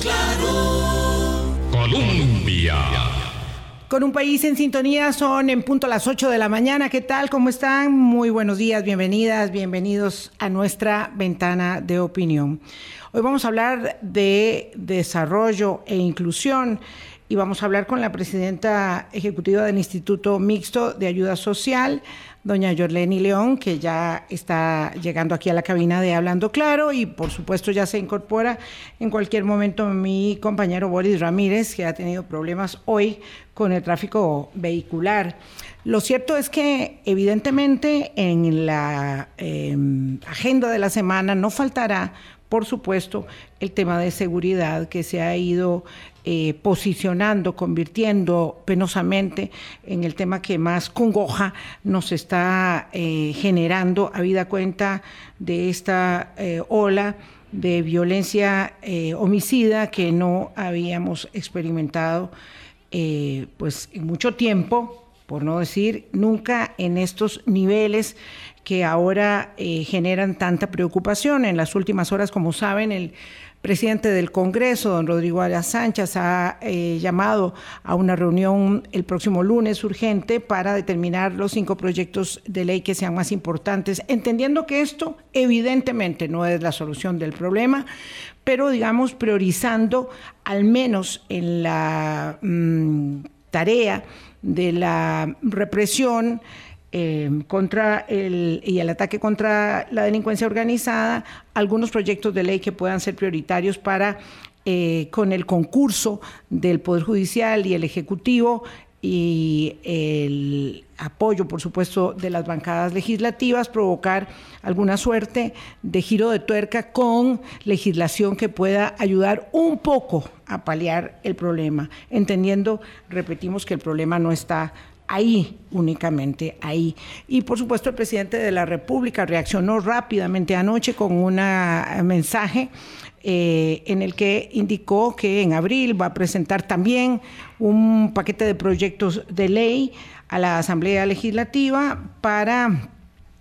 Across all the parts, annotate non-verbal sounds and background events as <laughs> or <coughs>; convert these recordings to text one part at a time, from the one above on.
Claro. Colombia. Con un país en sintonía son en punto las 8 de la mañana. ¿Qué tal? ¿Cómo están? Muy buenos días, bienvenidas, bienvenidos a nuestra ventana de opinión. Hoy vamos a hablar de desarrollo e inclusión y vamos a hablar con la presidenta ejecutiva del Instituto Mixto de Ayuda Social, doña Yorleni León, que ya está llegando aquí a la cabina de Hablando Claro y por supuesto ya se incorpora en cualquier momento mi compañero Boris Ramírez, que ha tenido problemas hoy con el tráfico vehicular. Lo cierto es que evidentemente en la em, agenda de la semana no faltará por supuesto, el tema de seguridad que se ha ido eh, posicionando, convirtiendo penosamente en el tema que más congoja nos está eh, generando, habida cuenta de esta eh, ola de violencia homicida que no habíamos experimentado pues en mucho tiempo, por no decir nunca en estos niveles que ahora eh, generan tanta preocupación. En las últimas horas, como saben, el presidente del Congreso, don Rodrigo Arias Sánchez, ha eh, llamado a una reunión el próximo lunes urgente para determinar los cinco proyectos de ley que sean más importantes, entendiendo que esto evidentemente no es la solución del problema, pero digamos priorizando al menos en la mm, tarea de la represión eh, contra el, y el ataque contra la delincuencia organizada, algunos proyectos de ley que puedan ser prioritarios para, eh, con el concurso del Poder Judicial y el Ejecutivo, y el apoyo, por supuesto, de las bancadas legislativas, provocar alguna suerte de giro de tuerca con legislación que pueda ayudar un poco a paliar el problema, entendiendo, repetimos, que el problema no está ahí, únicamente ahí. Y por supuesto el presidente de la República reaccionó rápidamente anoche con un mensaje eh, en el que indicó que en abril va a presentar también un paquete de proyectos de ley a la Asamblea Legislativa para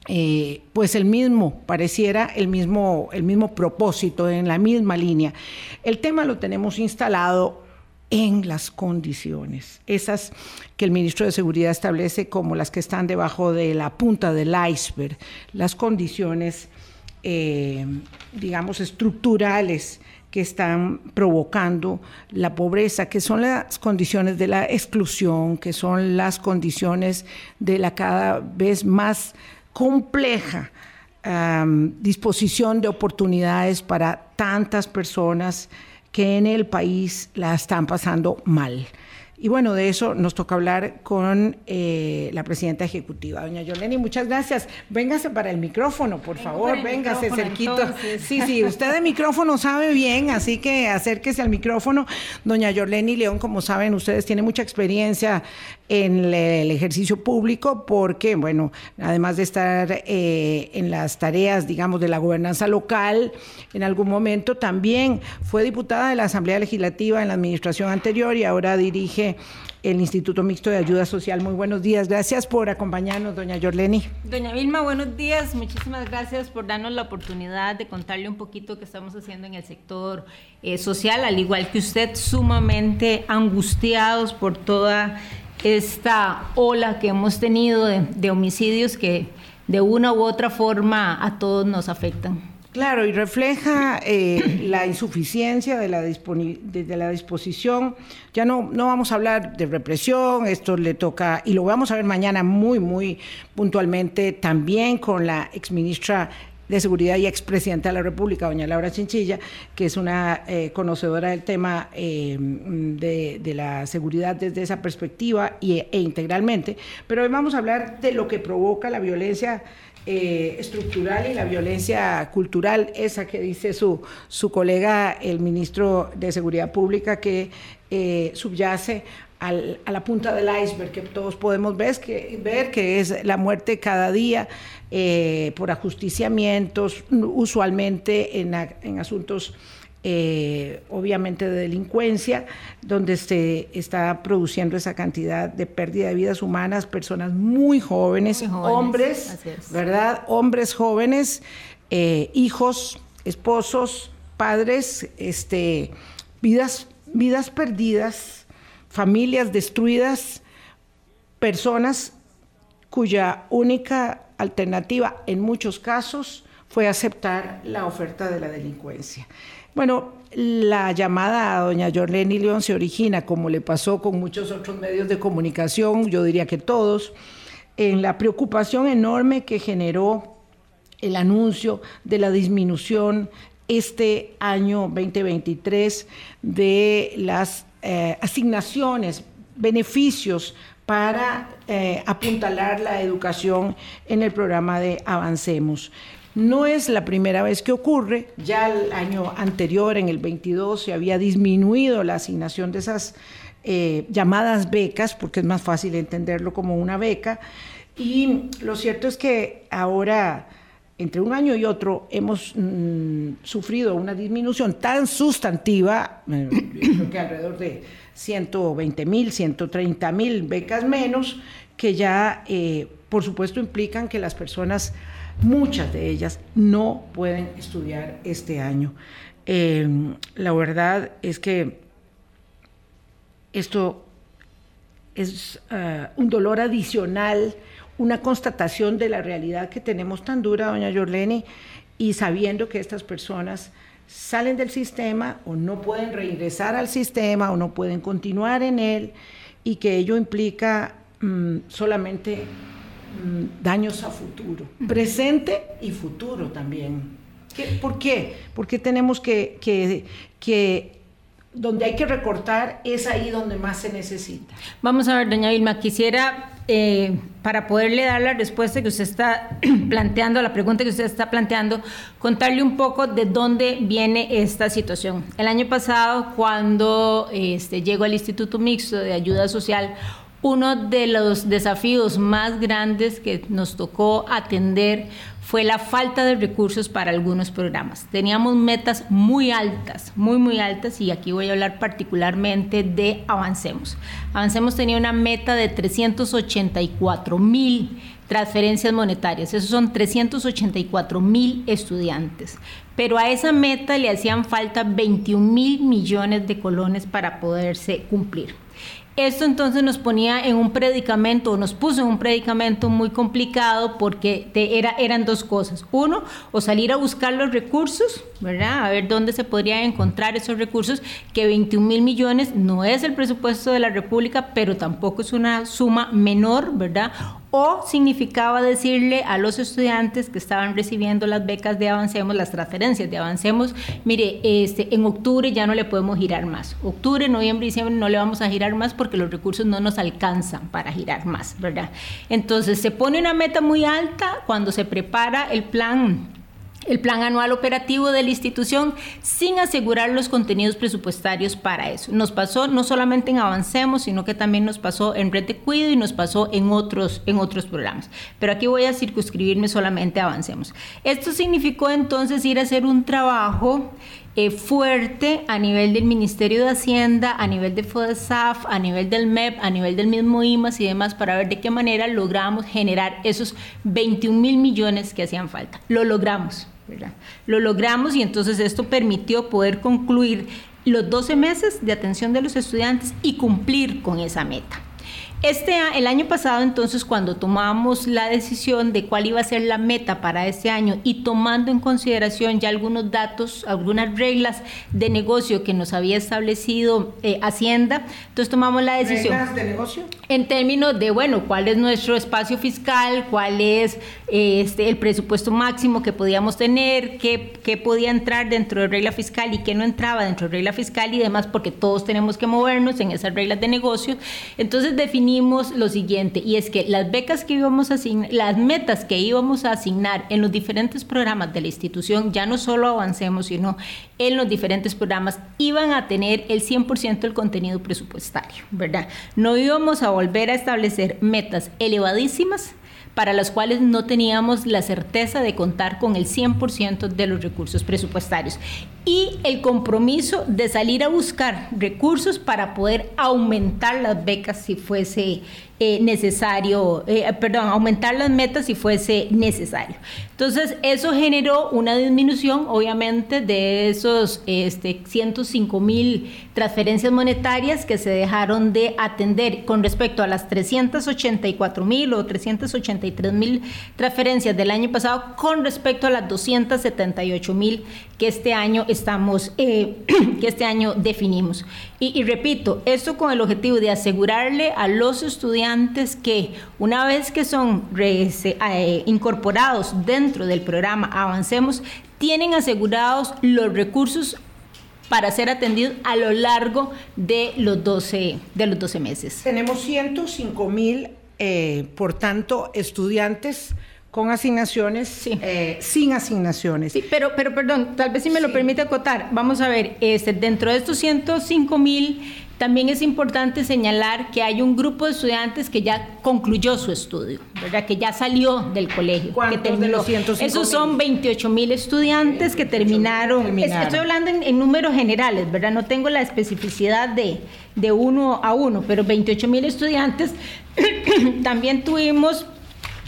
eh, pues el mismo, pareciera el mismo, el mismo propósito, en la misma línea. El tema lo tenemos instalado en las condiciones, esas que el ministro de Seguridad establece como las que están debajo de la punta del iceberg, las condiciones eh, digamos, estructurales que están provocando la pobreza, que son las condiciones de la exclusión, que son las condiciones de la cada vez más compleja disposición de oportunidades para tantas personas que en el país la están pasando mal. Y bueno, de eso nos toca hablar con eh, la presidenta ejecutiva, doña Yoleni. Muchas gracias. Véngase para el micrófono, por favor, véngase cerquito. Sí, sí, usted de micrófono sabe bien, así que acérquese al micrófono. Doña Yoleni León, como saben, ustedes tienen mucha experiencia en el ejercicio público porque, bueno, además de estar eh, en las tareas, digamos, de la gobernanza local, en algún momento también fue diputada de la Asamblea Legislativa en la administración anterior y ahora dirige el Instituto Mixto de Ayuda Social. Muy buenos días. Gracias por acompañarnos, doña Yorleni. Doña Vilma, buenos días. Muchísimas gracias por darnos la oportunidad de contarle un poquito qué estamos haciendo en el sector eh, social, al igual que usted, sumamente angustiados por toda esta ola que hemos tenido de homicidios que de una u otra forma a todos nos afectan. Claro, y refleja eh, la insuficiencia de la, de la disposición. Ya no, no vamos a hablar de represión, esto le toca, y lo vamos a ver mañana muy, muy puntualmente también con la exministra de Seguridad y expresidenta de la República, doña Laura Chinchilla, que es una eh, conocedora del tema eh, de, la seguridad desde esa perspectiva y, e integralmente. Pero hoy vamos a hablar de lo que provoca la violencia eh, estructural y la violencia cultural, esa que dice su, su colega, el ministro de Seguridad Pública, que subyace al, a la punta del iceberg que todos podemos ver que, ver, que es la muerte cada día eh, por ajusticiamientos, usualmente en, en asuntos eh, obviamente de delincuencia, donde se está produciendo esa cantidad de pérdida de vidas humanas, personas muy jóvenes, hombres, ¿verdad? Hombres jóvenes, eh, hijos, esposos, padres, este, vidas, vidas perdidas, familias destruidas, personas cuya única alternativa en muchos casos fue aceptar la oferta de la delincuencia. Bueno, la llamada a doña Jorleni León se origina, como le pasó con muchos otros medios de comunicación, yo diría que todos, en la preocupación enorme que generó el anuncio de la disminución este año 2023 de las eh, asignaciones, beneficios para eh, apuntalar la educación en el programa de Avancemos. No es la primera vez que ocurre, ya el año anterior, en el 22, se había disminuido la asignación de esas eh, llamadas becas, porque es más fácil entenderlo como una beca, y lo cierto es que ahora, entre un año y otro, hemos mm, sufrido una disminución tan sustantiva, eh, creo que alrededor de 120 mil, 130 mil becas menos, que ya, eh, por supuesto, implican que las personas muchas de ellas no pueden estudiar este año. Eh, la verdad es que esto es un dolor adicional, una constatación de la realidad que tenemos tan dura, doña Yorleni, y sabiendo que estas personas salen del sistema o no pueden regresar al sistema o no pueden continuar en él y que ello implica mmm, solamente Mm, daños a futuro, presente y futuro también. ¿Qué, ¿Por qué? Porque tenemos que, que, que, donde hay que recortar es ahí donde más se necesita. Vamos a ver, doña Vilma, quisiera, eh, para poderle dar la respuesta que usted está <clears throat> planteando, la pregunta que usted está planteando, contarle un poco de dónde viene esta situación. El año pasado, cuando este, llego al Instituto Mixto de Ayuda Social, uno de los desafíos más grandes que nos tocó atender fue la falta de recursos para algunos programas. Teníamos metas muy altas, muy, muy altas, y aquí voy a hablar particularmente de Avancemos. Avancemos tenía una meta de 384 mil transferencias monetarias, esos son 384 mil estudiantes, pero a esa meta le hacían falta 21 mil millones de colones para poderse cumplir. Esto entonces nos ponía en un predicamento, nos puso en un predicamento muy complicado porque te era, eran dos cosas. Uno, o salir a buscar los recursos, ¿verdad? A ver dónde se podrían encontrar esos recursos, que 21 mil millones no es el presupuesto de la República, pero tampoco es una suma menor, ¿verdad? O significaba decirle a los estudiantes que estaban recibiendo las becas de Avancemos, las transferencias de Avancemos, mire, este, en octubre ya no le podemos girar más. Octubre, noviembre, diciembre no le vamos a girar más porque los recursos no nos alcanzan para girar más, ¿verdad? Entonces se pone una meta muy alta cuando se prepara el plan el plan anual operativo de la institución sin asegurar los contenidos presupuestarios para eso. Nos pasó no solamente en Avancemos, sino que también nos pasó en Red de Cuido y nos pasó en otros, en otros programas. Pero aquí voy a circunscribirme solamente a Avancemos. Esto significó entonces ir a hacer un trabajo eh, fuerte a nivel del Ministerio de Hacienda, a nivel de FODESAF, a nivel del MEP, a nivel del mismo IMAS y demás, para ver de qué manera logramos generar esos 21 mil millones que hacían falta. Lo logramos. Lo logramos y entonces esto permitió poder concluir los 12 meses de atención de los estudiantes y cumplir con esa meta. Este, el año pasado, entonces, cuando tomamos la decisión de cuál iba a ser la meta para este año y tomando en consideración ya algunos datos, algunas reglas de negocio que nos había establecido eh, Hacienda, entonces tomamos la decisión. ¿Reglas de negocio? En términos de, bueno, cuál es nuestro espacio fiscal, cuál es eh, este, el presupuesto máximo que podíamos tener, qué, qué podía entrar dentro de regla fiscal y qué no entraba dentro de regla fiscal y demás, porque todos tenemos que movernos en esas reglas de negocio. Entonces definimos lo siguiente, y es que las becas que íbamos a asignar, las metas que íbamos a asignar en los diferentes programas de la institución, ya no solo avancemos, sino en los diferentes programas, iban a tener el 100% del contenido presupuestario, ¿verdad? No íbamos a volver a establecer metas elevadísimas para las cuales no teníamos la certeza de contar con el 100% de los recursos presupuestarios. Y el compromiso de salir a buscar recursos para poder aumentar las becas si fuese eh, necesario, eh, perdón, aumentar las metas si fuese necesario. Entonces, eso generó una disminución, obviamente, de esos este, 105 mil transferencias monetarias que se dejaron de atender con respecto a las 384 mil o 383 mil transferencias del año pasado con respecto a las 278 mil que este año estamos, eh, <clears throat> que este año definimos. Y, repito, esto con el objetivo de asegurarle a los estudiantes que una vez que son eh, incorporados dentro del programa Avancemos, tienen asegurados los recursos para ser atendidos a lo largo de los 12, de los 12 meses. Tenemos 105 mil, eh, por tanto, estudiantes con asignaciones, eh, sin asignaciones. Sí, pero, pero perdón, tal vez si me lo permite acotar, vamos a ver, este, dentro de estos 105 mil, también es importante señalar que hay un grupo de estudiantes que ya concluyó su estudio, ¿verdad? que ya salió del colegio. Que terminó. Esos son 28 mil estudiantes que terminaron. estoy hablando en, en, números generales, ¿verdad? No tengo la especificidad de, de uno a uno, pero 28 mil estudiantes. <coughs> también tuvimos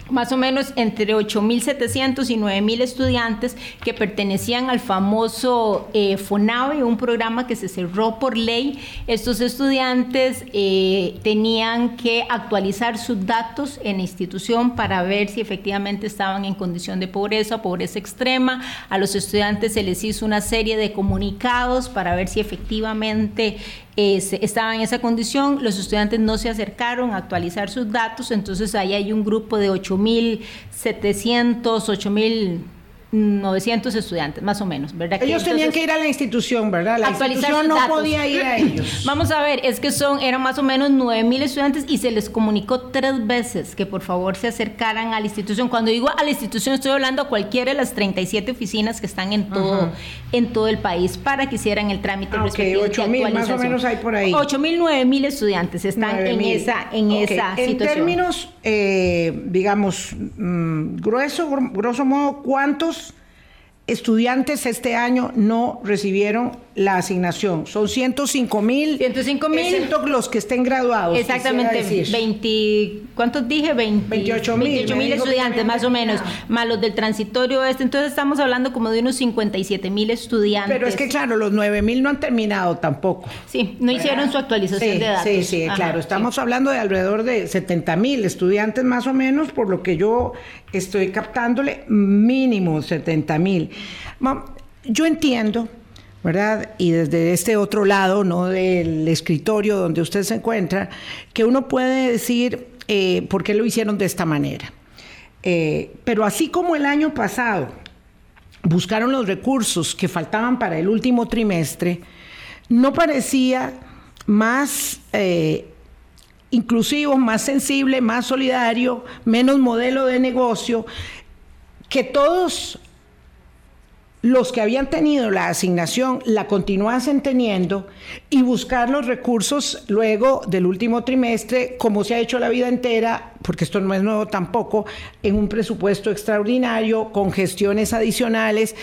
más o menos entre 8.700 y 9.000 estudiantes que pertenecían al famoso eh, FONAVE, un programa que se cerró por ley. Estos estudiantes eh, tenían que actualizar sus datos en la institución para ver si efectivamente estaban en condición de pobreza pobreza extrema. A los estudiantes se les hizo una serie de comunicados para ver si efectivamente estaban en esa condición, los estudiantes no se acercaron a actualizar sus datos, entonces ahí hay un grupo de 8.700, 8.000 900 estudiantes, más o menos, ¿verdad? Ellos tenían que ir a la institución, ¿verdad? La institución no podía ir a <clears throat> ellos. Vamos a ver, es que son, eran más o menos 9000 estudiantes y se les comunicó tres veces que por favor se acercaran a la institución. Cuando digo a la institución, estoy hablando a cualquiera de las 37 oficinas que están en todo, en todo el país para que hicieran el trámite ah, respectivo 8 mil, más o menos hay por ahí. 8000, 9000 estudiantes están en esa, en esa situación. En términos, eh, digamos, mm, grueso, grosso modo, ¿cuántos estudiantes este año no recibieron la asignación. Son 105 mil. 105 mil. Los que estén graduados. Exactamente. 20, ¿Cuántos dije? 28 mil. estudiantes, más o menos. Más los del transitorio este. Entonces estamos hablando como de unos 57 mil estudiantes. Pero es que, claro, los 9 mil no han terminado tampoco. Sí, no hicieron su actualización de datos. Sí, sí, claro. Estamos hablando de alrededor de 70 mil estudiantes más o menos, por lo que yo estoy captándole mínimo 70 mil. Yo entiendo ¿verdad? Y desde este otro lado, ¿no? Del escritorio donde usted se encuentra, que uno puede decir eh, por qué lo hicieron de esta manera. Eh, pero así como el año pasado buscaron los recursos que faltaban para el último trimestre, no parecía más eh, inclusivo, más sensible, más solidario, menos modelo de negocio, que todos los que habían tenido la asignación la continuasen teniendo y buscar los recursos luego del último trimestre, como se ha hecho la vida entera, porque esto no es nuevo tampoco, en un presupuesto extraordinario, con gestiones adicionales.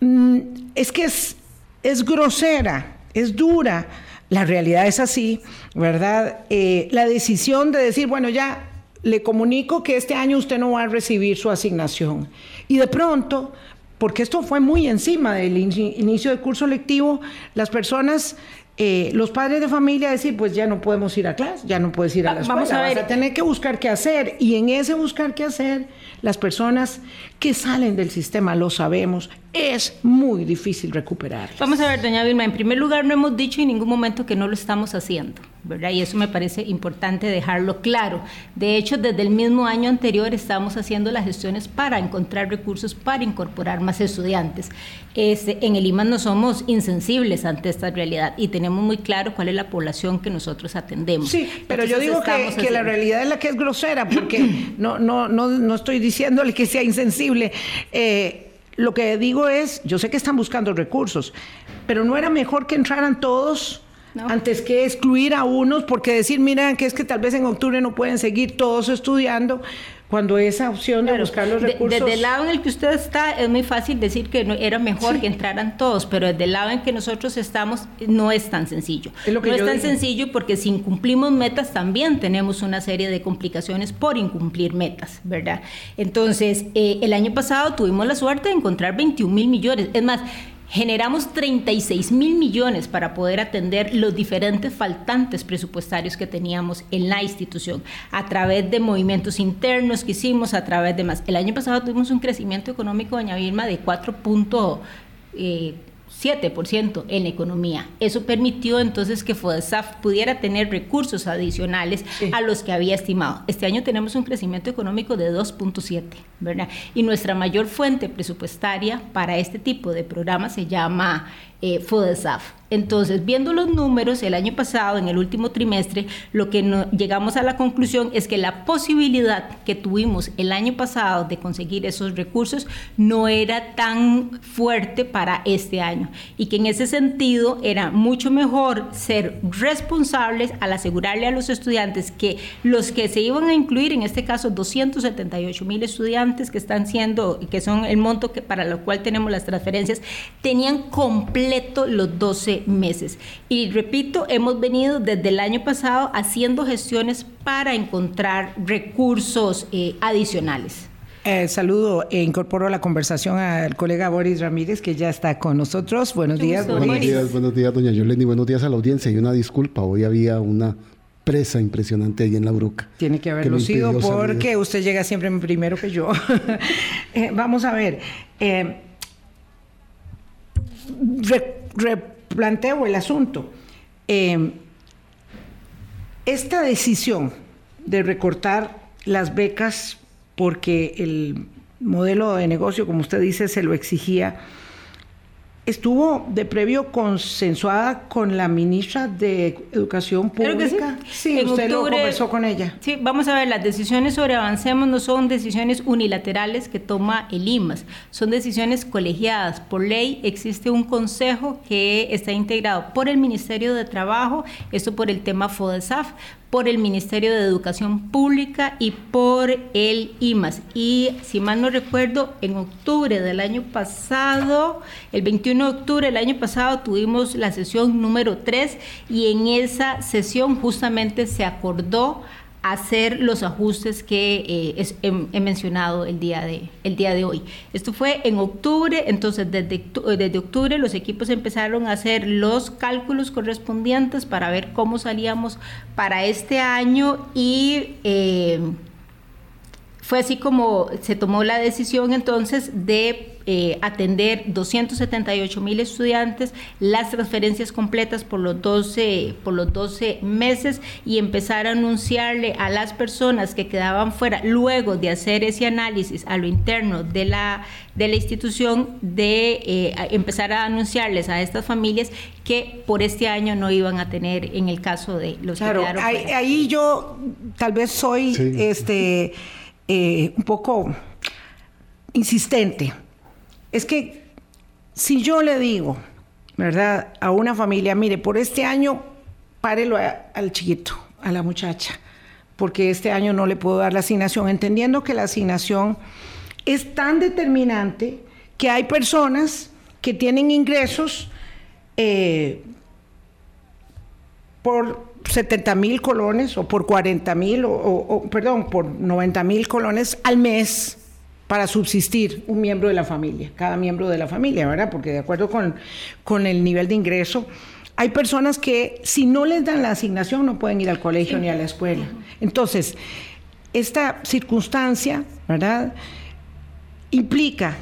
Mm, es que es, es grosera, es dura. La realidad es así, ¿verdad? Eh, la decisión de decir, bueno, ya le comunico que este año usted no va a recibir su asignación. Y de pronto porque esto fue muy encima del inicio del curso lectivo, las personas, eh, los padres de familia decir, pues ya no podemos ir a clase, ya no puedes ir a la escuela, vamos a, ver. Vas a tener que buscar qué hacer. Y en ese buscar qué hacer, las personas que salen del sistema, lo sabemos, es muy difícil recuperar. Vamos a ver, doña Vilma, en primer lugar no hemos dicho en ningún momento que no lo estamos haciendo. ¿Verdad? Y eso me parece importante dejarlo claro. De hecho, desde el mismo año anterior estamos haciendo las gestiones para encontrar recursos para incorporar más estudiantes. Este, en el IMAS no somos insensibles ante esta realidad y tenemos muy claro cuál es la población que nosotros atendemos. Sí, pero yo digo que, la realidad es la que es grosera, porque <clears throat> no, no, no, no estoy diciéndole que sea insensible. Eh, lo que digo es, yo sé que están buscando recursos, pero no era mejor que entraran todos antes que excluir a unos, porque decir, mira, que es que tal vez en octubre no pueden seguir todos estudiando, cuando esa opción de buscar los recursos... desde el lado en el que usted está, es muy fácil decir que no, era mejor que entraran todos, pero desde el lado en que nosotros estamos, no es tan sencillo. no es tan sencillo porque si incumplimos metas, también tenemos una serie de complicaciones por incumplir metas, ¿verdad? Entonces, eh, el año pasado tuvimos la suerte de encontrar 21 mil millones. Es más, Generamos 36 mil millones para poder atender los diferentes faltantes presupuestarios que teníamos en la institución a través de movimientos internos que hicimos, a través de más. El año pasado tuvimos un crecimiento económico, doña Vilma, de 4. 7% en economía. Eso permitió entonces que FODESAF pudiera tener recursos adicionales a los que había estimado. Este año tenemos un crecimiento económico de 2.7, ¿verdad? Y nuestra mayor fuente presupuestaria para este tipo de programas se llama eh, FODESAF. Entonces, viendo los números, el año pasado, en el último trimestre, lo que llegamos a la conclusión es que la posibilidad que tuvimos el año pasado de conseguir esos recursos no era tan fuerte para este año y que en ese sentido era mucho mejor ser responsables al asegurarle a los estudiantes que los que se iban a incluir, en este caso 278 mil estudiantes que están siendo, que son el monto que, para lo cual tenemos las transferencias, tenían completo los 12 meses. Y repito, hemos venido desde el año pasado haciendo gestiones para encontrar recursos eh, adicionales. Eh, saludo e incorporo a la conversación al colega Boris Ramírez, que ya está con nosotros. Buenos días, Buenos días, buenos días, doña Yoleni. Buenos días a la audiencia. Y una disculpa, hoy había una presa impresionante ahí en la bruca. Tiene que haberlo sido porque usted llega siempre primero que yo. <laughs> Eh, vamos a ver. Eh, planteo el asunto. Eh, esta decisión de recortar las becas porque el modelo de negocio, como usted dice, se lo exigía, estuvo de previo consensuada con la ministra de Educación Pública. sí, usted lo conversó con ella. Sí, vamos a ver, las decisiones sobre Avancemos no son decisiones unilaterales que toma el IMAS, son decisiones colegiadas. Por ley existe un consejo que está integrado por el Ministerio de Trabajo, esto por el tema FODESAF, por el Ministerio de Educación Pública y por el IMAS. Y si mal no recuerdo, en octubre del año pasado, el 21 de octubre del año pasado, tuvimos la sesión número 3 y en esa sesión justamente se acordó hacer los ajustes que eh, he, mencionado el día, de, el día de hoy. Esto fue en octubre, entonces desde, desde octubre los equipos empezaron a hacer los cálculos correspondientes para ver cómo salíamos para este año y... Eh, fue así como se tomó la decisión entonces de eh, atender 278 mil estudiantes, las transferencias completas por los, 12, por los 12 meses y empezar a anunciarle a las personas que quedaban fuera, luego de hacer ese análisis a lo interno de la, de la institución, de eh, empezar a anunciarles a estas familias que por este año no iban a tener en el caso de los que quedaron fuera. Ahí yo tal vez soy este eh, un poco insistente. Es que si yo le digo, ¿verdad?, a una familia, mire, por este año párelo al chiquito, a la muchacha, porque este año no le puedo dar la asignación, entendiendo que la asignación es tan determinante que hay personas que tienen ingresos eh, por 70 mil colones o por 40 mil, o, perdón, por 90 mil colones al mes para subsistir un miembro de la familia, cada miembro de la familia, ¿verdad? Porque de acuerdo con, con el nivel de ingreso, hay personas que si no les dan la asignación no pueden ir al colegio ni a la escuela. Entonces, esta circunstancia, ¿verdad? Implica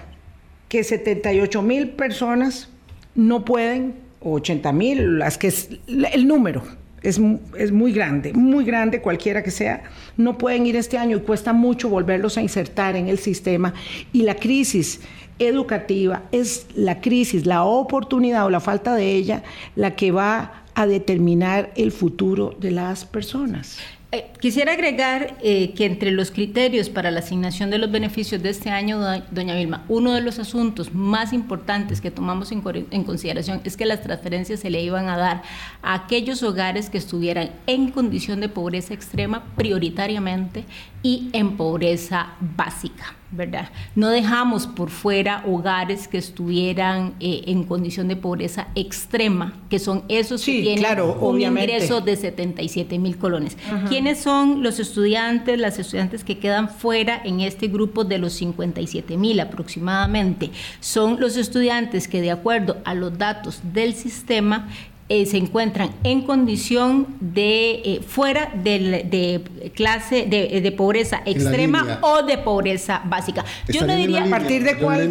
que 78 mil personas no pueden, o 80 mil, las que es el número, es, muy grande, muy grande cualquiera que sea, no pueden ir este año y cuesta mucho volverlos a insertar en el sistema. Y la crisis educativa es la crisis, la oportunidad o la falta de ella la que va a determinar el futuro de las personas. Eh, quisiera agregar eh, que entre los criterios para la asignación de los beneficios de este año, doña Vilma, uno de los asuntos más importantes que tomamos en, en, consideración es que las transferencias se le iban a dar a aquellos hogares que estuvieran en condición de pobreza extrema prioritariamente y en pobreza básica. ¿verdad? No dejamos por fuera hogares que estuvieran eh, en condición de pobreza extrema, que son esos que tienen un ingreso de 77 mil colones. ¿Quiénes son los estudiantes, las estudiantes que quedan fuera en este grupo de los 57 mil aproximadamente? Son los estudiantes que de acuerdo a los datos del sistema eh, se encuentran en condición de eh, fuera de, clase de, pobreza extrema o de pobreza básica. Yo no diría a partir de cuál,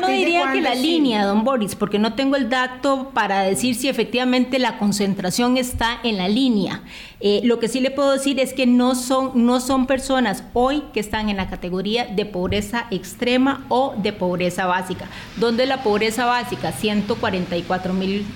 no diría que la línea, don Boris, porque no tengo el dato para decir si efectivamente la concentración está en la línea. Eh, lo que sí le puedo decir es que no son, no son personas hoy que están en la categoría de pobreza extrema o de pobreza básica, donde la pobreza básica 144 mil,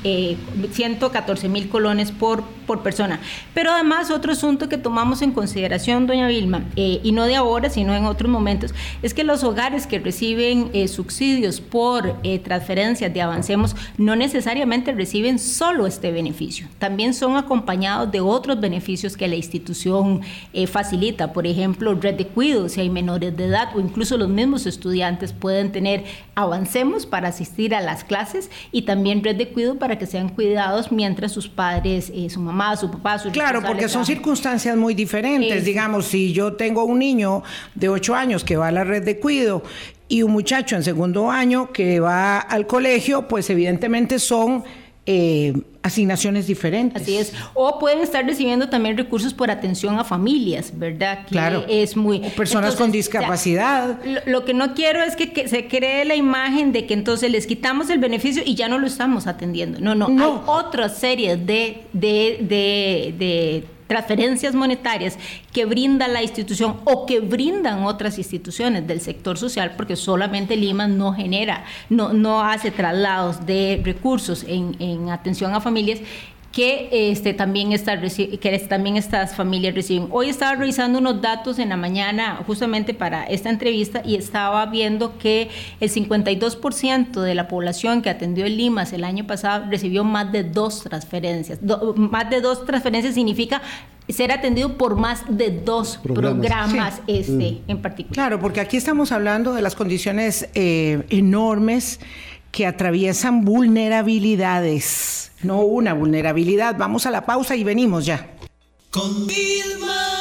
114 eh, mil colones por, por persona. Pero además otro asunto que tomamos en consideración, doña Vilma, eh, y no de ahora, sino en otros momentos, es que los hogares que reciben subsidios por transferencias de Avancemos no necesariamente reciben solo este beneficio, también son acompañados de otros beneficios que la institución eh, facilita. Por ejemplo, red de cuidado, si hay menores de edad o incluso los mismos estudiantes pueden tener avancemos para asistir a las clases y también red de cuidado para que sean cuidados mientras sus padres, eh, su mamá, su papá, su Claro, porque son circunstancias muy diferentes. Digamos, si yo tengo un niño de 8 años que va a la red de cuidado y un muchacho en segundo año que va al colegio, pues evidentemente son eh, asignaciones diferentes. Así es. O pueden estar recibiendo también recursos por atención a familias, ¿verdad? claro. Es muy. personas con discapacidad. lo, que no quiero es que, se cree la imagen de que entonces les quitamos el beneficio y ya no lo estamos atendiendo. No, no. no. Hay otra serie de, de, de, de transferencias monetarias que brinda la institución o que brindan otras instituciones del sector social, porque solamente Lima no genera, no, no hace traslados de recursos en, en atención a familias que, este, también, está, que también estas familias reciben. Hoy estaba revisando unos datos en la mañana justamente para esta entrevista y estaba viendo que el 52% de la población que atendió el Limas el año pasado recibió más de dos transferencias. más de dos transferencias significa ser atendido por más de dos programas, este, mm. en particular. Claro, porque aquí estamos hablando de las condiciones eh, enormes que atraviesan vulnerabilidades, no una vulnerabilidad. Vamos a la pausa y venimos ya. Con Vilma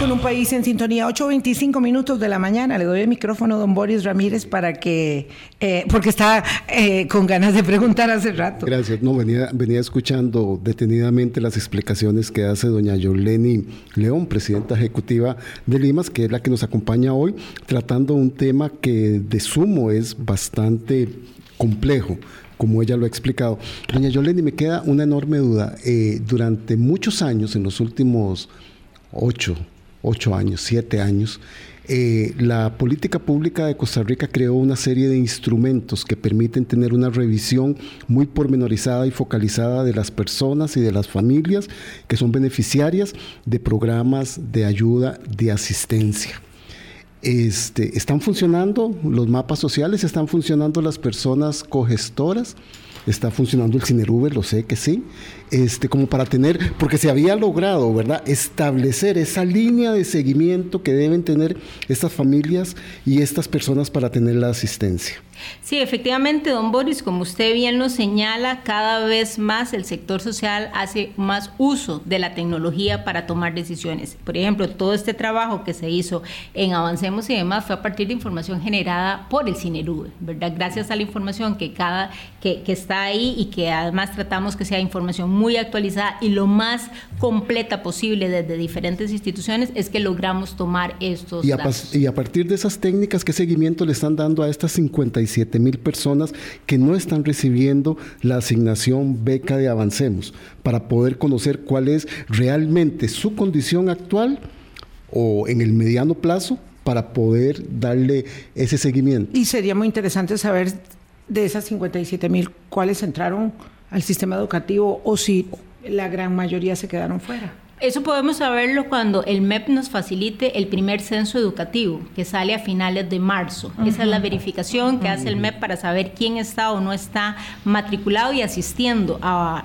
Con un país en sintonía, 8.25 minutos de la mañana. Le doy el micrófono a don Boris Ramírez para que, eh, porque está eh, con ganas de preguntar hace rato. Gracias. No, venía, venía escuchando detenidamente las explicaciones que hace doña Yoleni León, presidenta ejecutiva de Limas, que es la que nos acompaña hoy, tratando un tema que de sumo es bastante complejo como ella lo ha explicado. Doña Yoleni, me queda una enorme duda. Eh, durante muchos años, en los últimos ocho, ocho años, siete años, eh, la política pública de Costa Rica creó una serie de instrumentos que permiten tener una revisión muy pormenorizada y focalizada de las personas y de las familias que son beneficiarias de programas de ayuda, de asistencia. Este, ¿Están funcionando los mapas sociales? ¿Están funcionando las personas cogestoras? ¿Está funcionando el Cineruber? Lo sé que sí. Este, como para tener, porque se había logrado, ¿verdad? Establecer esa línea de seguimiento que deben tener estas familias y estas personas para tener la asistencia. Sí, efectivamente, don Boris, como usted bien lo señala, cada vez más el sector social hace más uso de la tecnología para tomar decisiones. Por ejemplo, todo este trabajo que se hizo en Avancemos y demás fue a partir de información generada por el CINERUBE, ¿verdad? Gracias a la información que, cada, que está ahí y que además tratamos que sea información muy actualizada y lo más completa posible desde diferentes instituciones, es que logramos tomar estos y a, datos. Y a partir de esas técnicas, ¿qué seguimiento le están dando a estas 55 mil personas que no están recibiendo la asignación beca de Avancemos para poder conocer cuál es realmente su condición actual o en el mediano plazo para poder darle ese seguimiento. Y sería muy interesante saber de esas 57 mil cuáles entraron al sistema educativo o si la gran mayoría se quedaron fuera. Eso podemos saberlo cuando el MEP nos facilite el primer censo educativo, que sale a finales de marzo. Esa es la verificación que hace el MEP para saber quién está o no está matriculado y asistiendo a,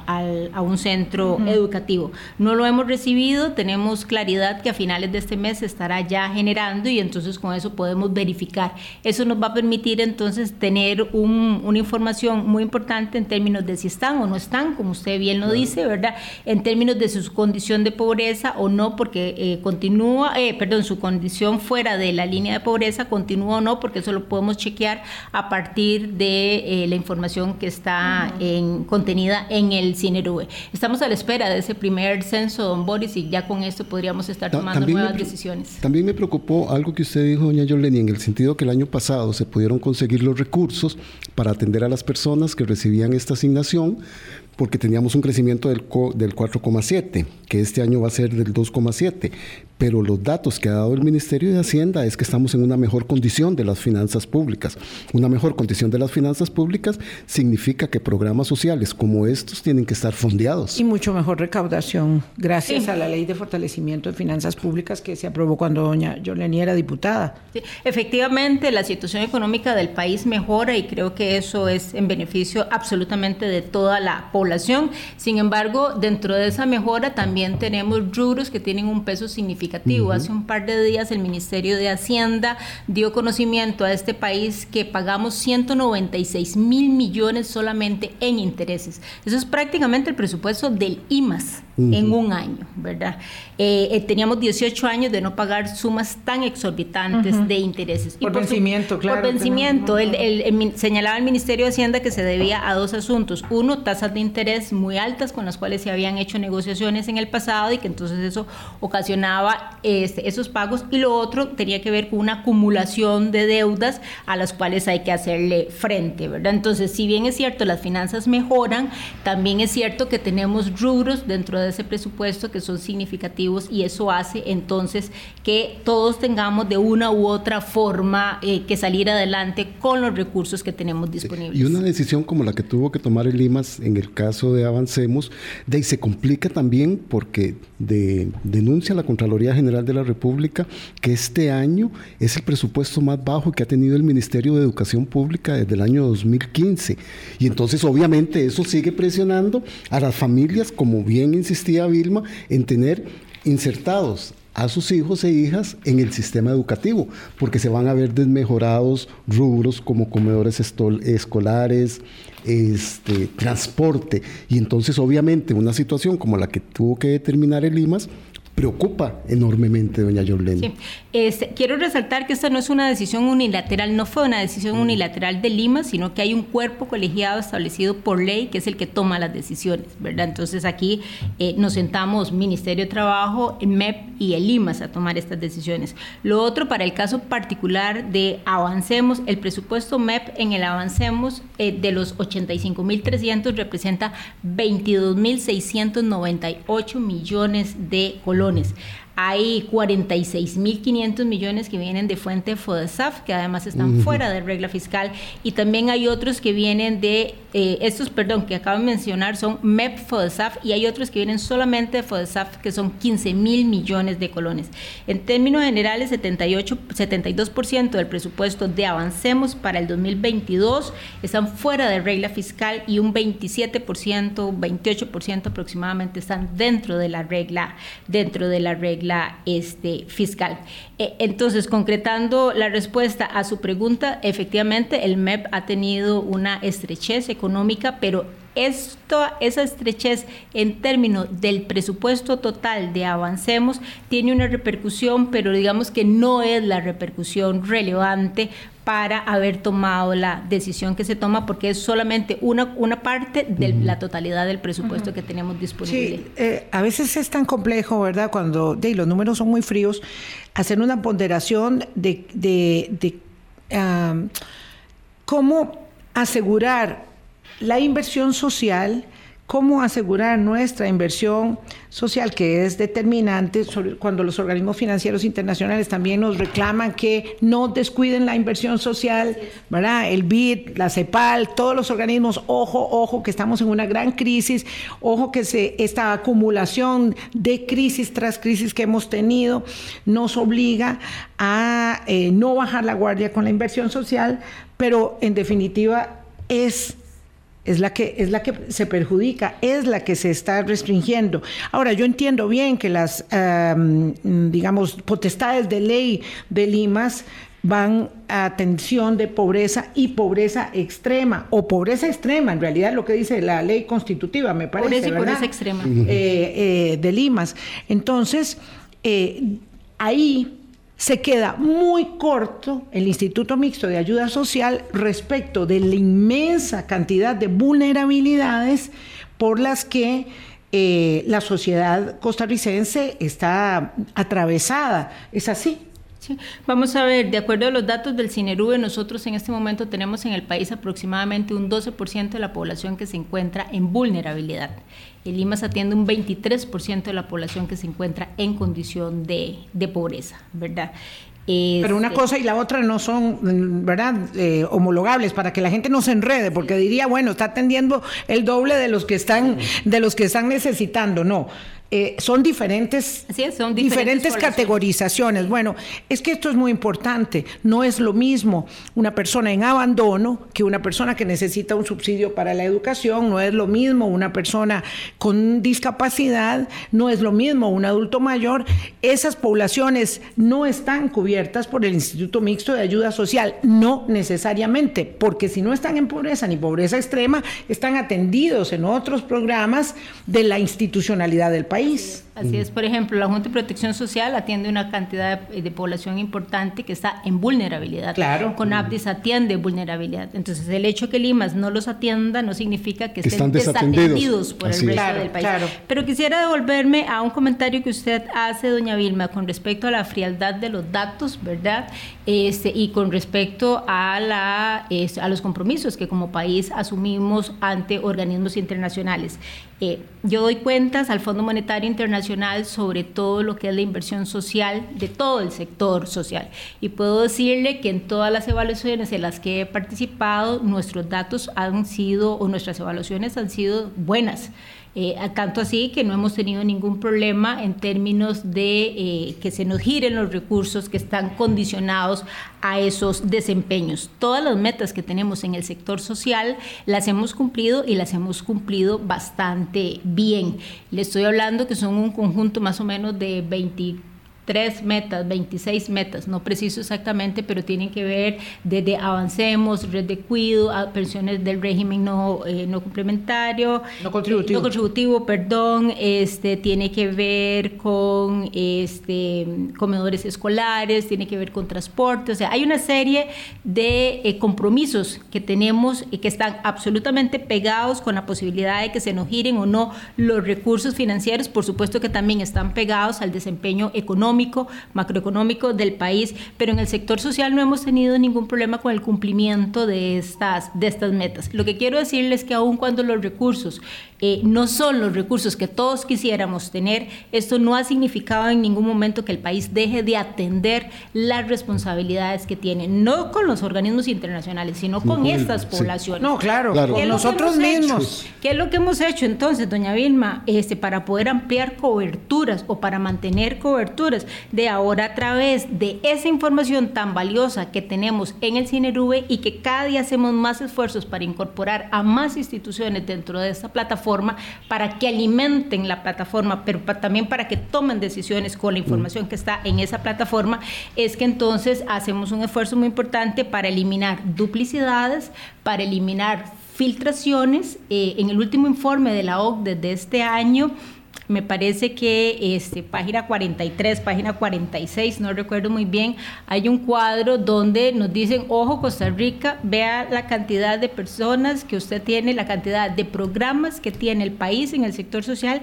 un centro educativo. No lo hemos recibido, tenemos claridad que a finales de este mes se estará ya generando y entonces con eso podemos verificar. Eso nos va a permitir entonces tener una información muy importante en términos de si están o no están, como usted bien lo dice, ¿verdad? En términos de su condición de pobreza o no porque eh, continúa, eh, perdón, su condición fuera de la línea de pobreza continúa o no, porque eso lo podemos chequear a partir de eh, la información que está en, contenida en el CINERUE. Estamos a la espera de ese primer censo, don Boris, y ya con esto podríamos estar tomando nuevas decisiones. También me preocupó algo que usted dijo, doña Yoleni, en el sentido que el año pasado se pudieron conseguir los recursos para atender a las personas que recibían esta asignación, porque teníamos un crecimiento del, del 4,7, que este año va a ser del 2,7, pero los datos que ha dado el Ministerio de Hacienda es que estamos en una mejor condición de las finanzas públicas. Una mejor condición de las finanzas públicas significa que programas sociales como estos tienen que estar fondeados. Y mucho mejor recaudación, gracias a la ley de fortalecimiento de finanzas públicas que se aprobó cuando doña Yoleni era diputada. Efectivamente, la situación económica del país mejora y creo que eso es en beneficio absolutamente de toda la población. Sin embargo, dentro de esa mejora también tenemos rubros que tienen un peso significativo Hace un par de días el Ministerio de Hacienda dio conocimiento a este país que pagamos 196 mil millones solamente en intereses. Eso es prácticamente el presupuesto del IMAS en un año, ¿verdad? Eh, eh, teníamos 18 años de no pagar sumas tan exorbitantes de intereses. Por, vencimiento, claro. Por vencimiento. el, señalaba el Ministerio de Hacienda que se debía a dos asuntos. Uno, tasas de interés muy altas con las cuales se habían hecho negociaciones en el pasado y que entonces eso ocasionaba este, esos pagos. Y lo otro tenía que ver con una acumulación de deudas a las cuales hay que hacerle frente, ¿verdad? Entonces, si bien es cierto, las finanzas mejoran, también es cierto que tenemos rubros dentro de de ese presupuesto que son significativos y eso hace entonces que todos tengamos de una u otra forma eh, que salir adelante con los recursos que tenemos disponibles. Y una decisión como la que tuvo que tomar el IMAS en el caso de Avancemos, de ahí se complica también porque de, denuncia la Contraloría General de la República que este año es el presupuesto más bajo que ha tenido el Ministerio de Educación Pública desde el año 2015. Y entonces obviamente eso sigue presionando a las familias, como bien insistía Vilma en tener insertados a sus hijos e hijas en el sistema educativo, porque se van a ver desmejorados rubros como comedores escolares, este, transporte. Y entonces, obviamente, una situación como la que tuvo que determinar el IMAS, preocupa enormemente, doña Jorlene. Sí. Este, quiero resaltar que esta no es una decisión unilateral, no fue una decisión unilateral de Lima, sino que hay un cuerpo colegiado establecido por ley que es el que toma las decisiones, ¿verdad? Entonces aquí eh, nos sentamos Ministerio de Trabajo, MEP y el IMAS a tomar estas decisiones. Lo otro, para el caso particular de Avancemos, el presupuesto MEP en el Avancemos eh, de los 85.300 representa 22.698 millones de colones hay 46.500 millones que vienen de fuente FODESAF, que además están fuera de regla fiscal, y también hay otros que vienen de, eh, estos, perdón, que acabo de mencionar, son MEP FODESAF, y hay otros que vienen solamente de FODESAF, que son 15 mil millones de colones. En términos generales, 78, 72% del presupuesto de Avancemos para el 2022 están fuera de regla fiscal y un 27%, 28% aproximadamente están dentro de la regla, dentro de la regla este, fiscal. Eh, entonces, concretando la respuesta a su pregunta, efectivamente el MEP ha tenido una estrechez económica, pero esto, esa estrechez en términos del presupuesto total de Avancemos tiene una repercusión, pero digamos que no es la repercusión relevante para haber tomado la decisión que se toma, porque es solamente una, una parte de la totalidad del presupuesto que tenemos disponible. Sí, eh, a veces es tan complejo, ¿verdad? Cuando de, los números son muy fríos, hacer una ponderación de, de, cómo asegurar la inversión social cómo asegurar nuestra inversión social, que es determinante cuando los organismos financieros internacionales también nos reclaman que no descuiden la inversión social, ¿verdad? El BID, la CEPAL, todos los organismos, ojo, ojo, que estamos en una gran crisis, ojo que se, esta acumulación de crisis tras crisis que hemos tenido nos obliga a eh, no bajar la guardia con la inversión social, pero en definitiva es es la que es la que se perjudica, es la que se está restringiendo. Ahora, yo entiendo bien que las digamos potestades de ley de Limas van a atención de pobreza y pobreza extrema, o pobreza extrema, en realidad lo que dice la ley constitutiva, me parece. Pobreza y pobreza extrema. Eh, eh, de Limas. Entonces, eh, ahí se queda muy corto el Instituto Mixto de Ayuda Social respecto de la inmensa cantidad de vulnerabilidades por las que eh, la sociedad costarricense está atravesada. ¿Es así? Vamos a ver, de acuerdo a los datos del CINERUBE, nosotros en este momento tenemos en el país aproximadamente un 12% de la población que se encuentra en vulnerabilidad. El IMAS atiende un 23% de la población que se encuentra en condición de, pobreza, ¿verdad? Pero una este cosa y la otra no son, ¿verdad?, eh, homologables para que la gente no se enrede, porque diría, bueno, está atendiendo el doble de los que están, de los que están necesitando. No, eh, son diferentes, son diferentes, categorizaciones. Bueno, es que esto es muy importante. No es lo mismo una persona en abandono que una persona que necesita un subsidio para la educación. No es lo mismo una persona con discapacidad. No es lo mismo un adulto mayor. Esas poblaciones no están cubiertas por el Instituto Mixto de Ayuda Social. No necesariamente, porque si no están en pobreza ni pobreza extrema, están atendidos en otros programas de la institucionalidad del país país. Así es, por ejemplo, la Junta de Protección Social atiende una cantidad de, población importante que está en vulnerabilidad. Claro. Con ABDIS atiende vulnerabilidad. Entonces, el hecho que Limas no los atienda no significa que, estén desatendidos por el resto del país. Claro. Pero quisiera devolverme a un comentario que usted hace, doña Vilma, con respecto a la frialdad de los datos, ¿verdad? Este, y con respecto a, la, a los compromisos que como país asumimos ante organismos internacionales. Eh, yo doy cuentas al Fondo Monetario Internacional sobre todo lo que es la inversión social de todo el sector social. Y puedo decirle que en todas las evaluaciones en las que he participado, nuestros datos han sido, o nuestras evaluaciones han sido buenas. Eh, tanto así que no hemos tenido ningún problema en términos de eh, que se nos giren los recursos que están condicionados a esos desempeños. Todas las metas que tenemos en el sector social las hemos cumplido y las hemos cumplido bastante bien. Le estoy hablando que son un conjunto más o menos de 20 tres metas, 26 metas, no preciso exactamente, pero tienen que ver desde avancemos, red de cuido, pensiones del régimen no, eh, no complementario, no contributivo. no contributivo, perdón, este, tiene que ver con este, comedores escolares, tiene que ver con transporte, o sea, hay una serie de eh, compromisos que tenemos y que están absolutamente pegados con la posibilidad de que se nos giren o no los recursos financieros, por supuesto que también están pegados al desempeño económico macroeconómico del país, pero en el sector social no hemos tenido ningún problema con el cumplimiento de estas, de estas metas. Lo que quiero decirles es que aun cuando los recursos eh, no son los recursos que todos quisiéramos tener, esto no ha significado en ningún momento que el país deje de atender las responsabilidades que tiene, no con los organismos internacionales, sino con estas poblaciones. No, claro, con nosotros mismos. ¿Qué es lo que hemos hecho entonces, doña Vilma, este, para poder ampliar coberturas o para mantener coberturas? De ahora a través de esa información tan valiosa que tenemos en el CINERUBE y que cada día hacemos más esfuerzos para incorporar a más instituciones dentro de esta plataforma, para que alimenten la plataforma, pero también para que tomen decisiones con la información que está en esa plataforma, es que entonces hacemos un esfuerzo muy importante para eliminar duplicidades, para eliminar filtraciones. Eh, en el último informe de la OCDE de este año, me parece que este, página 43, página 46, no recuerdo muy bien, hay un cuadro donde nos dicen, ojo Costa Rica, vea la cantidad de personas que usted tiene, la cantidad de programas que tiene el país en el sector social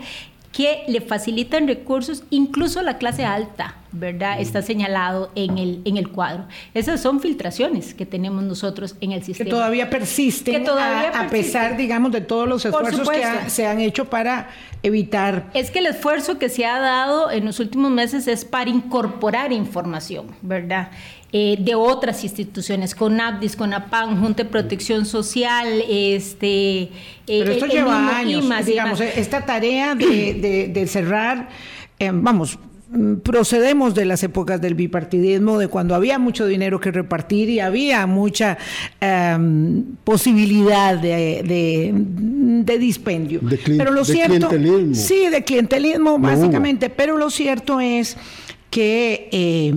que le facilitan recursos incluso la clase alta ¿verdad? Está señalado en el, en el cuadro. Esas son filtraciones que tenemos nosotros en el sistema. Que todavía persisten, a, pesar, digamos, de todos los esfuerzos que se han hecho para evitar. Es que el esfuerzo que se ha dado en los últimos meses es para incorporar información, ¿verdad? Eh, de otras instituciones, con APDIS, con APAN, Junta de Protección Social, este... Eh, Pero esto lleva años, digamos, esta tarea de, cerrar, eh, vamos, procedemos de las épocas del bipartidismo, de cuando había mucho dinero que repartir y había mucha em, posibilidad de, dispendio. De pero lo cierto, clientelismo. Sí, de clientelismo, básicamente. Pero lo cierto es que eh,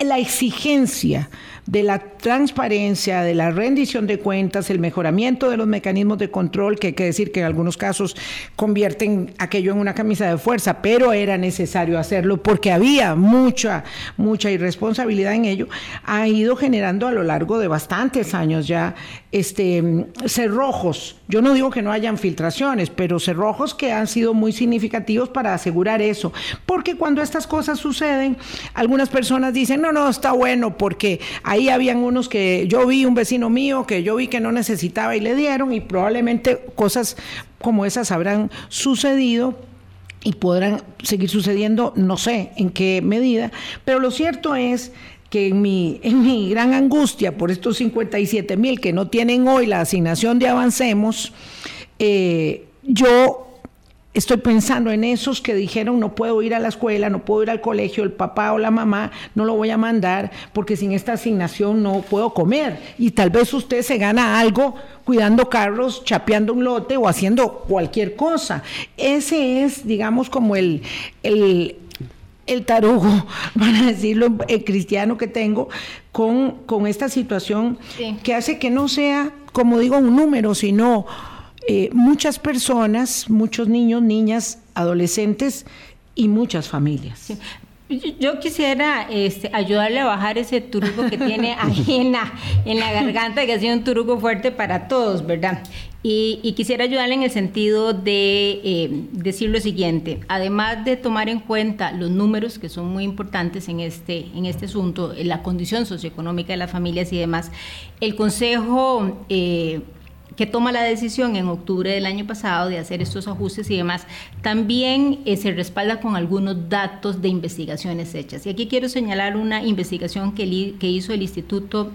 la exigencia de la transparencia, de la rendición de cuentas, el mejoramiento de los mecanismos de control, que hay que decir que en algunos casos convierten aquello en una camisa de fuerza, pero era necesario hacerlo porque había mucha, mucha irresponsabilidad en ello, ha ido generando a lo largo de bastantes años ya este, cerrojos. Yo no digo que no hayan filtraciones, pero cerrojos que han sido muy significativos para asegurar eso. Porque cuando estas cosas suceden, algunas personas dicen, no, no, está bueno, porque ahí habían unos que yo vi, un vecino mío, que yo vi que no necesitaba y le dieron, y probablemente cosas como esas habrán sucedido y podrán seguir sucediendo, no sé en qué medida, pero lo cierto es que en mi, en mi gran angustia por estos 57 mil que no tienen hoy la asignación de Avancemos, eh, yo estoy pensando en esos que dijeron no puedo ir a la escuela, no puedo ir al colegio, el papá o la mamá no lo voy a mandar porque sin esta asignación no puedo comer. Y tal vez usted se gana algo cuidando carros, chapeando un lote o haciendo cualquier cosa. Ese es, digamos, como el, el el tarugo, <laughs> para decirlo en cristiano que tengo, con, con esta situación que hace que no sea, como digo, un número, sino eh, muchas personas, muchos niños, niñas, adolescentes y muchas familias. Yo quisiera este, ayudarle a bajar ese turugo que tiene <laughs> ahí en la, en la garganta, que ha sido un turugo fuerte para todos, ¿verdad? Y, quisiera ayudarle en el sentido de eh, decir lo siguiente, además de tomar en cuenta los números que son muy importantes en este, en este asunto, la condición socioeconómica de las familias y demás, el Consejo... Eh, que toma la decisión en octubre del año pasado de hacer estos ajustes y demás, también eh, se respalda con algunos datos de investigaciones hechas. Y aquí quiero señalar una investigación que, que hizo el Instituto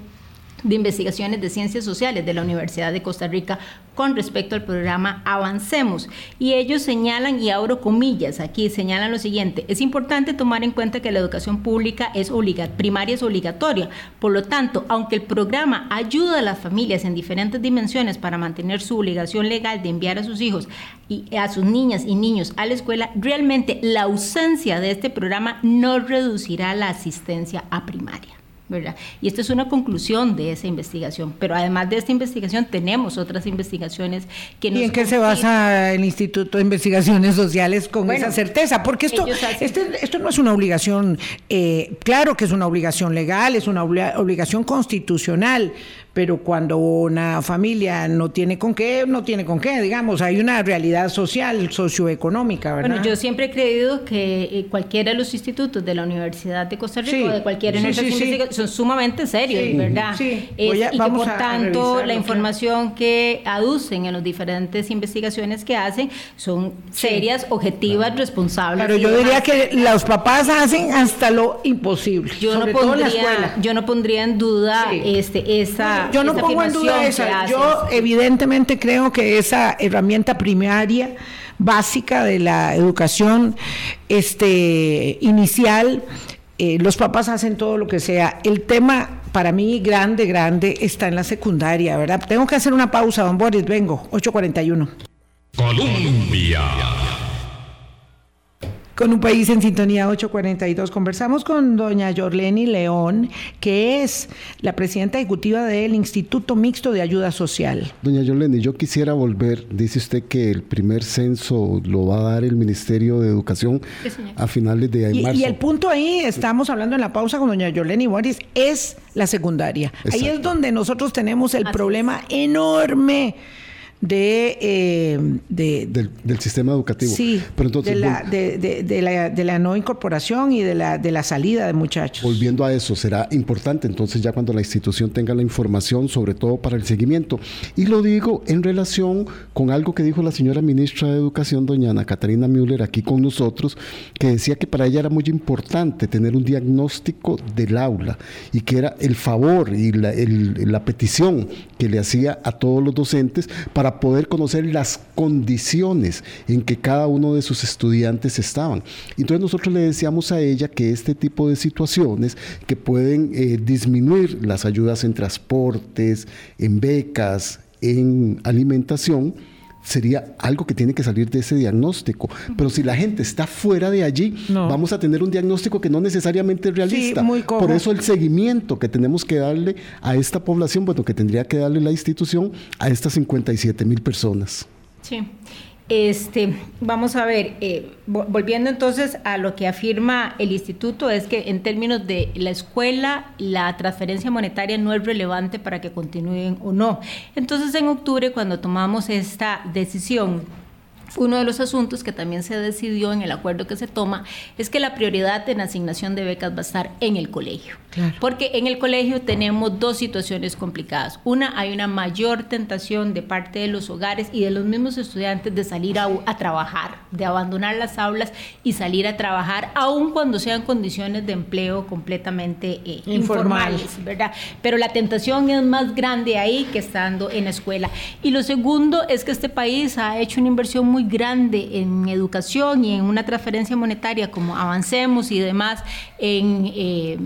de Investigaciones de Ciencias Sociales de la Universidad de Costa Rica con respecto al programa Avancemos. Y ellos señalan, y abro comillas aquí, señalan lo siguiente, es importante tomar en cuenta que la educación pública es primaria es obligatoria. Por lo tanto, aunque el programa ayuda a las familias en diferentes dimensiones para mantener su obligación legal de enviar a sus hijos y a sus niñas y niños a la escuela, realmente la ausencia de este programa no reducirá la asistencia a primaria. Y esta es una conclusión de esa investigación, pero además de esta investigación tenemos otras investigaciones que nos... ¿Y en qué se basa el Instituto de Investigaciones Sociales con esa certeza? Porque esto, este, esto no es una obligación, eh, claro que es una obligación legal, es una obligación constitucional, pero cuando una familia no tiene con qué, no tiene con qué, digamos, hay una realidad social, socioeconómica, ¿verdad? Bueno, yo siempre he creído que eh, cualquiera de los institutos de la Universidad de Costa Rica o de cualquier universidad son sumamente serios, ¿verdad? Sí. y que por tanto la información que aducen en las diferentes investigaciones que hacen son serias, objetivas, responsables. Pero yo diría que los papás hacen hasta lo imposible. Yo no pondría, yo no pondría en duda este esa yo no pongo en duda esa. Yo evidentemente creo que esa herramienta primaria básica de la educación este, inicial, eh, los papás hacen todo lo que sea. El tema para mí grande, grande está en la secundaria, ¿verdad? Tengo que hacer una pausa, don Boris, vengo, 8.41. Colombia. Con un país en sintonía 842 conversamos con doña Yorleni León, que es la presidenta ejecutiva del Instituto Mixto de Ayuda Social. Doña Yorleni, yo quisiera volver, dice usted que el primer censo lo va a dar el Ministerio de Educación a finales de marzo. Y el punto ahí, estamos hablando en la pausa con doña Yorleni Boris, es la secundaria. Ahí es donde nosotros tenemos el problema enorme de, eh, del, sistema educativo. Sí, Pero entonces, de, la, de, la, de, la, no incorporación y de la, de la salida de muchachos. Volviendo a eso, será importante entonces ya cuando la institución tenga la información, sobre todo para el seguimiento. Y lo digo en relación con algo que dijo la señora ministra de Educación, doña Ana Catarina Müller, aquí con nosotros, que decía que para ella era muy importante tener un diagnóstico del aula y que era el favor y la, la petición que le hacía a todos los docentes para poder conocer las condiciones en que cada uno de sus estudiantes estaban. Entonces nosotros le decíamos a ella que este tipo de situaciones que pueden eh, disminuir las ayudas en transportes, en becas, en alimentación, sería algo que tiene que salir de ese diagnóstico. Pero si la gente está fuera de allí, vamos a tener un diagnóstico que no necesariamente es realista. Por eso el seguimiento que tenemos que darle a esta población, bueno, que tendría que darle la institución a estas 57 mil personas. Sí. Este, vamos a ver, eh, volviendo entonces a lo que afirma el instituto, es que en términos de la escuela, la transferencia monetaria no es relevante para que continúen o no. Entonces, en octubre, cuando tomamos esta decisión uno de los asuntos que también se decidió en el acuerdo que se toma es que la prioridad en asignación de becas va a estar en el colegio. Porque en el colegio tenemos dos situaciones complicadas. Una, hay una mayor tentación de parte de los hogares y de los mismos estudiantes de salir a, trabajar, de abandonar las aulas y salir a trabajar, aun cuando sean condiciones de empleo completamente eh, informales, ¿verdad? Pero la tentación es más grande ahí que estando en la escuela. Y lo segundo es que este país ha hecho una inversión muy grande en educación y en una transferencia monetaria como Avancemos y demás en... Eh,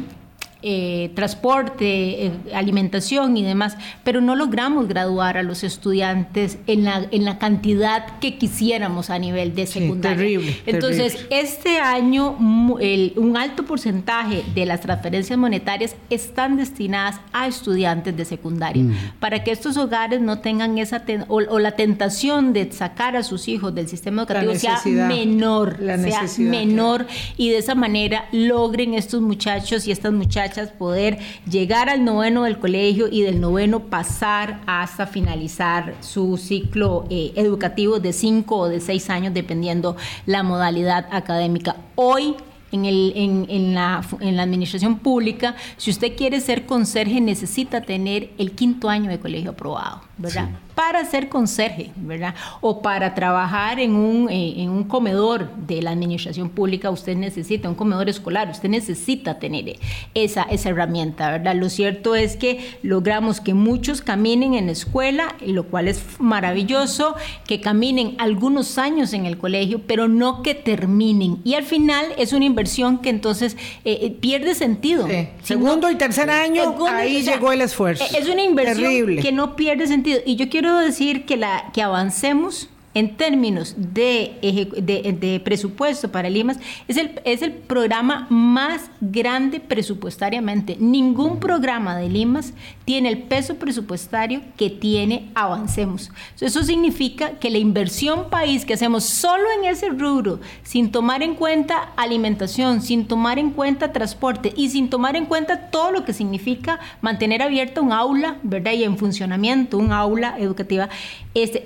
eh, transporte, eh, alimentación y demás, pero no logramos graduar a los estudiantes en la, en la cantidad que quisiéramos a nivel de secundaria. terrible, Entonces, este año un alto porcentaje de las transferencias monetarias están destinadas a estudiantes de secundaria, mm. para que estos hogares no tengan esa o, la tentación de sacar a sus hijos del sistema educativo sea menor, sea menor y de esa manera logren estos muchachos y estas muchachas poder llegar al noveno del colegio y del noveno pasar hasta finalizar su ciclo eh, educativo de cinco o de seis años, dependiendo la modalidad académica. Hoy en, el, en, la, en, la, administración pública, si usted quiere ser conserje, necesita tener el quinto año de colegio aprobado, ¿verdad? para ser conserje, ¿verdad? O para trabajar en un, eh, en un comedor de la administración pública, usted necesita un comedor escolar, usted necesita tener esa, esa herramienta, ¿verdad? Lo cierto es que logramos que muchos caminen en la escuela, lo cual es maravilloso, que caminen algunos años en el colegio, pero no que terminen. Y al final es una inversión que entonces eh, eh, pierde sentido. Segundo y tercer año, ahí llegó el esfuerzo. Es una inversión que no pierde sentido. Y yo quiero decir que, la, que avancemos en términos de, de, presupuesto para el IMAS, es el, es el programa más grande presupuestariamente. Ningún programa del IMAS tiene el peso presupuestario que tiene Avancemos. Eso significa que la inversión país que hacemos solo en ese rubro, sin tomar en cuenta alimentación, sin tomar en cuenta transporte y sin tomar en cuenta todo lo que significa mantener abierta un aula, ¿verdad? Y en funcionamiento, un aula educativa, este,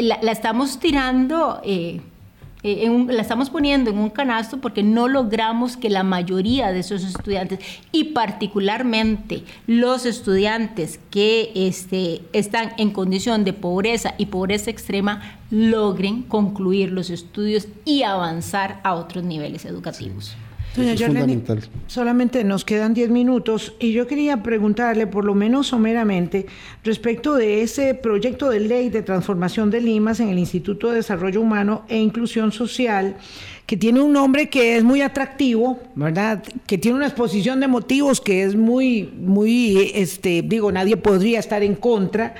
la, la estamos estamos tirando, eh, eh, la estamos poniendo en un canasto porque no logramos que la mayoría de esos estudiantes, y particularmente los estudiantes que este, están en condición de pobreza y pobreza extrema, logren concluir los estudios y avanzar a otros niveles educativos. Doña solamente nos quedan 10 minutos y yo quería preguntarle, por lo menos someramente, respecto de ese proyecto de ley de transformación de Limas en el Instituto de Desarrollo Humano e Inclusión Social, que tiene un nombre que es muy atractivo, ¿verdad? Que tiene una exposición de motivos que es muy, muy, este, digo, nadie podría estar en contra,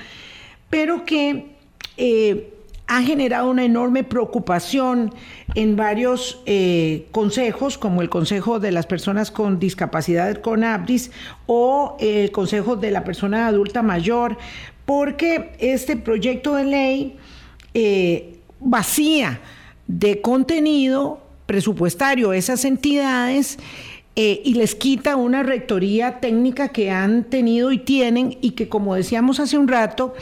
pero que... Eh, ha generado una enorme preocupación en varios eh, consejos, como el Consejo de las Personas con Discapacidad con ABDIS o el Consejo de la Persona Adulta Mayor, porque este proyecto de ley eh, vacía de contenido presupuestario esas entidades eh, y les quita una rectoría técnica que han tenido y tienen y que como decíamos hace un rato,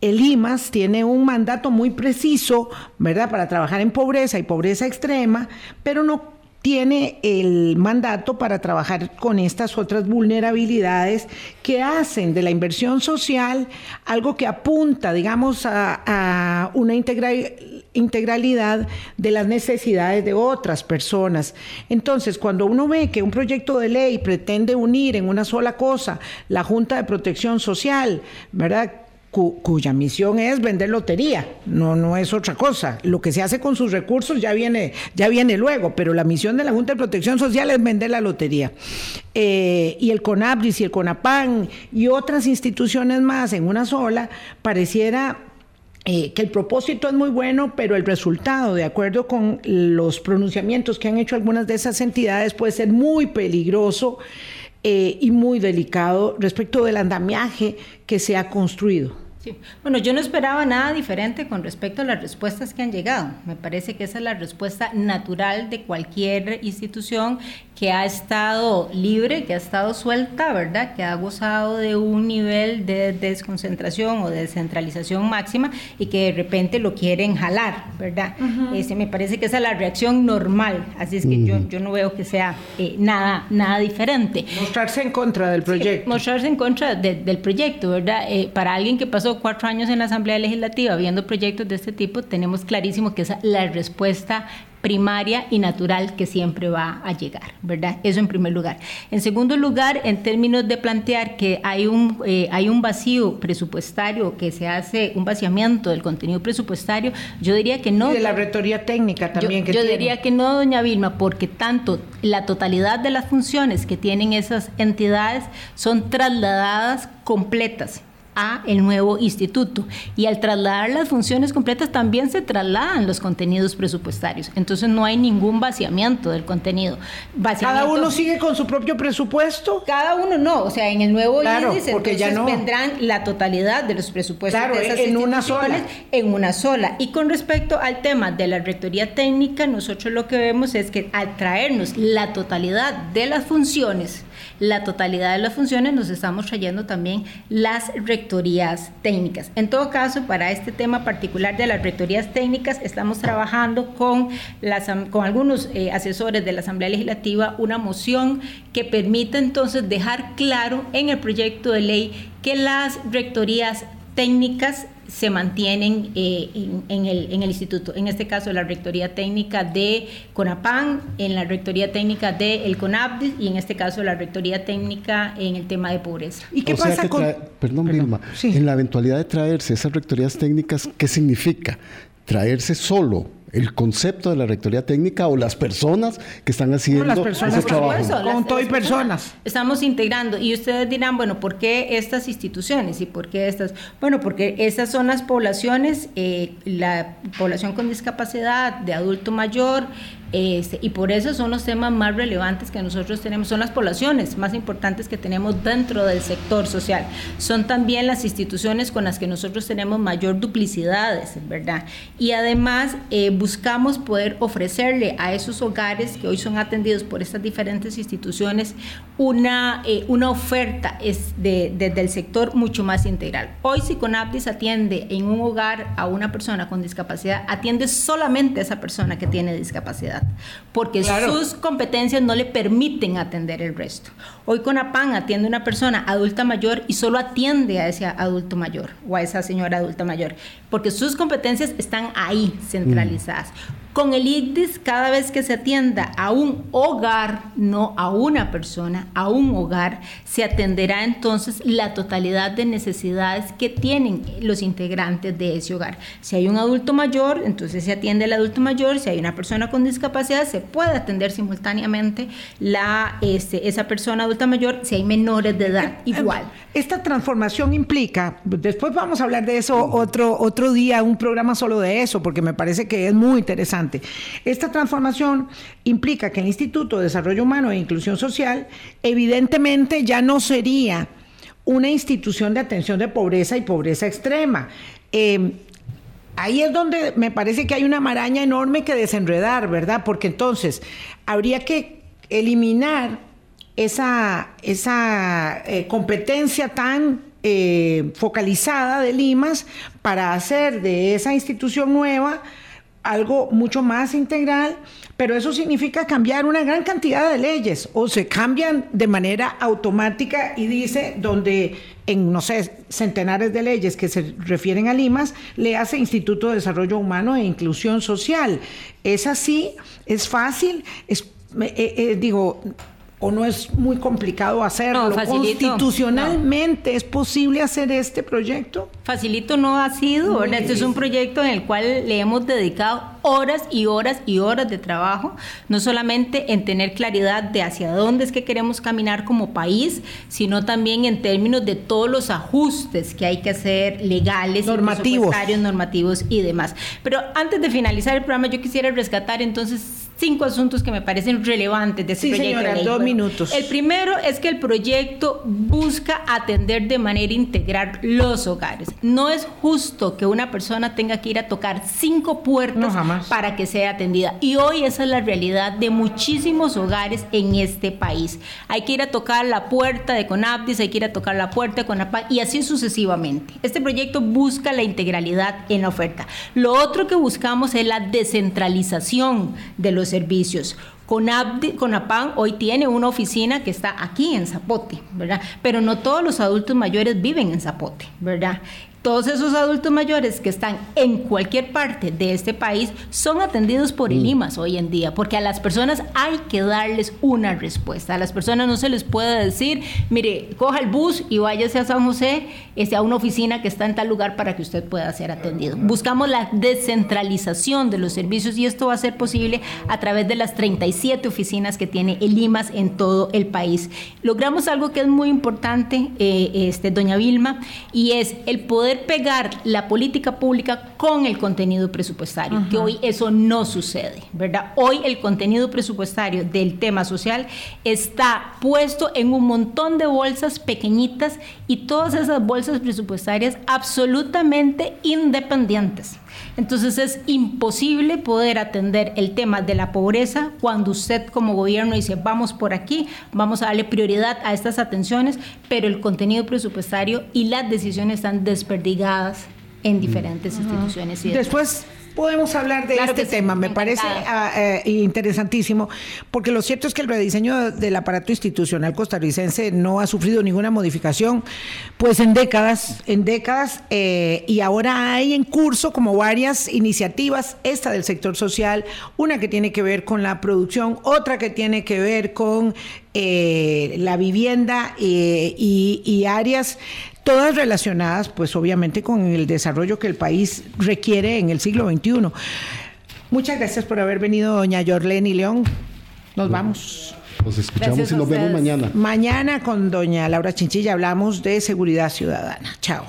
el IMAS tiene un mandato muy preciso, ¿verdad?, para trabajar en pobreza y pobreza extrema, pero no tiene el mandato para trabajar con estas otras vulnerabilidades que hacen de la inversión social algo que apunta, digamos, a, una integralidad de las necesidades de otras personas. Entonces, cuando uno ve que un proyecto de ley pretende unir en una sola cosa la Junta de Protección Social, ¿verdad? Cuya misión es vender lotería, no, no es otra cosa. Lo que se hace con sus recursos ya viene, ya viene luego, pero la misión de la Junta de Protección Social es vender la lotería. Eh, y el CONAPRIS y el CONAPAN y otras instituciones más en una sola, pareciera eh, que el propósito es muy bueno, pero el resultado, de acuerdo con los pronunciamientos que han hecho algunas de esas entidades, puede ser muy peligroso eh, y muy delicado respecto del andamiaje que se ha construido. Bueno, yo no esperaba nada diferente con respecto a las respuestas que han llegado. Me parece que esa es la respuesta natural de cualquier institución que ha estado libre, que ha estado suelta, ¿verdad? Que ha gozado de un nivel de desconcentración o de descentralización máxima y que de repente lo quieren jalar, ¿verdad? Ese, me parece que esa es la reacción normal. Así es que yo, yo no veo que sea eh, nada, nada diferente. Mostrarse en contra del proyecto. mostrarse en contra del proyecto, ¿verdad? Eh, para alguien que pasó cuatro años en la Asamblea Legislativa viendo proyectos de este tipo, tenemos clarísimo que es la respuesta primaria y natural que siempre va a llegar, ¿verdad? Eso en primer lugar. En segundo lugar, en términos de plantear que hay un, eh, hay un vacío presupuestario, que se hace un vaciamiento del contenido presupuestario, yo diría que no. Y de la retoría técnica también yo, que Yo diría que no, doña Vilma, porque tanto la totalidad de las funciones que tienen esas entidades son trasladadas completas a el nuevo instituto. Y al trasladar las funciones completas también se trasladan los contenidos presupuestarios. Entonces no hay ningún vaciamiento del contenido. ¿Cada uno sigue con su propio presupuesto? Cada uno no. O sea, en el nuevo claro, índice porque ya no. vendrán la totalidad de los presupuestos de esas en una sola. En una sola. Y con respecto al tema de la rectoría técnica, nosotros lo que vemos es que al traernos la totalidad de las funciones, la totalidad de las funciones, nos estamos trayendo también las rectorías técnicas. En todo caso, para este tema particular de las rectorías técnicas, estamos trabajando con, las, con algunos eh, asesores de la Asamblea Legislativa una moción que permita entonces dejar claro en el proyecto de ley que las rectorías técnicas se mantienen eh, en, el, en, el, instituto. En este caso, la Rectoría Técnica de CONAPAN, en la Rectoría Técnica de el CONAPDIS y en este caso la Rectoría Técnica en el tema de pobreza. ¿Y qué pasa con...? perdón, Vilma, en la eventualidad de traerse esas rectorías técnicas, ¿qué significa? ¿Traerse solo el concepto de la rectoría técnica o las personas que están haciendo las personas ese trabajo. con todo y personas. Estamos integrando y ustedes dirán, bueno, ¿por qué estas instituciones y por qué estas? Bueno, porque esas son las poblaciones, eh, la población con discapacidad de adulto mayor, este, y por eso son los temas más relevantes que nosotros tenemos, son las poblaciones más importantes que tenemos dentro del sector social. Son también las instituciones con las que nosotros tenemos mayor duplicidades, ¿verdad? Y además eh, buscamos poder ofrecerle a esos hogares que hoy son atendidos por estas diferentes instituciones una, eh, una oferta es de, desde el sector mucho más integral. Hoy si Conaptis atiende en un hogar a una persona con discapacidad, atiende solamente a esa persona que tiene discapacidad porque sus competencias no le permiten atender el resto. Hoy CONAPAN atiende a una persona adulta mayor y solo atiende a ese adulto mayor o a esa señora adulta mayor, porque sus competencias están ahí centralizadas. Con el ICDIS, cada vez que se atienda a un hogar, no a una persona, a un hogar, se atenderá entonces la totalidad de necesidades que tienen los integrantes de ese hogar. Si hay un adulto mayor, entonces se atiende al adulto mayor. Si hay una persona con discapacidad, se puede atender simultáneamente la, este, esa persona adulta mayor. Si hay menores de edad, eh, igual. Esta transformación implica, después vamos a hablar de eso otro, otro día, un programa solo de eso, porque me parece que es muy interesante esta transformación implica que el Instituto de Desarrollo Humano e Inclusión Social evidentemente ya no sería una institución de atención de pobreza y pobreza extrema. Em, ahí es donde me parece que hay una maraña enorme que desenredar, ¿verdad? Porque entonces habría que eliminar esa, esa eh, competencia tan eh, focalizada de Limas para hacer de esa institución nueva algo mucho más integral, pero eso significa cambiar una gran cantidad de leyes o se cambian de manera automática y dice donde en, no sé, centenares de leyes que se refieren a Limas, le hace Instituto de Desarrollo Humano e Inclusión Social. Es así, es fácil, es, eh, eh, digo, o no es muy complicado hacerlo. ¿Constitucionalmente es posible hacer este proyecto? Facilito no ha sido, Este es un proyecto en el cual le hemos dedicado horas y horas y horas de trabajo, no solamente en tener claridad de hacia dónde es que queremos caminar como país, sino también en términos de todos los ajustes que hay que hacer legales, normativos, normativos y demás. Pero antes de finalizar el programa, yo quisiera rescatar entonces cinco asuntos que me parecen relevantes de este proyecto. Señora, dos minutos. El primero es que el proyecto busca atender de manera integral los hogares. No es justo que una persona tenga que ir a tocar cinco puertas para que sea atendida. Y hoy esa es la realidad de muchísimos hogares en este país. Hay que ir a tocar la puerta de Conaptis, hay que ir a tocar la puerta de Conapaz y así sucesivamente. Este proyecto busca la integralidad en la oferta. Lo otro que buscamos es la descentralización de los servicios. Conapan hoy tiene una oficina que está aquí en Zapote, ¿verdad? Pero no todos los adultos mayores viven en Zapote, ¿verdad? Todos esos adultos mayores que están en cualquier parte de este país son atendidos por el mm. IMAS hoy en día, porque a las personas hay que darles una respuesta. A las personas no se les puede decir, mire, coja el bus y váyase a San José, este, a una oficina que está en tal lugar para que usted pueda ser atendido. Buscamos la descentralización de los servicios y esto va a ser posible a través de las 37 oficinas que tiene el IMAS en todo el país. Logramos algo que es muy importante, eh, este, doña Vilma, y es el poder pegar la política pública con el contenido presupuestario, que hoy eso no sucede, ¿verdad? Hoy el contenido presupuestario del tema social está puesto en un montón de bolsas pequeñitas y todas esas bolsas presupuestarias absolutamente independientes. Entonces es imposible poder atender el tema de la pobreza cuando usted como gobierno dice vamos por aquí, vamos a darle prioridad a estas atenciones, pero el contenido presupuestario y las decisiones están desperdigadas en diferentes instituciones. Y Después podemos hablar de este tema. Me parece eh, interesantísimo, porque lo cierto es que el rediseño del aparato institucional costarricense no ha sufrido ninguna modificación, pues en décadas, en décadas, eh, y ahora hay en curso como varias iniciativas, esta del sector social, una que tiene que ver con la producción, otra que tiene que ver con eh, la vivienda y, y áreas todas relacionadas pues obviamente con el desarrollo que el país requiere en el siglo XXI. Muchas gracias por haber venido, doña Yorleni León. Nos vamos. Nos escuchamos y nos vemos mañana. Mañana con doña Laura Chinchilla hablamos de seguridad ciudadana. Chao.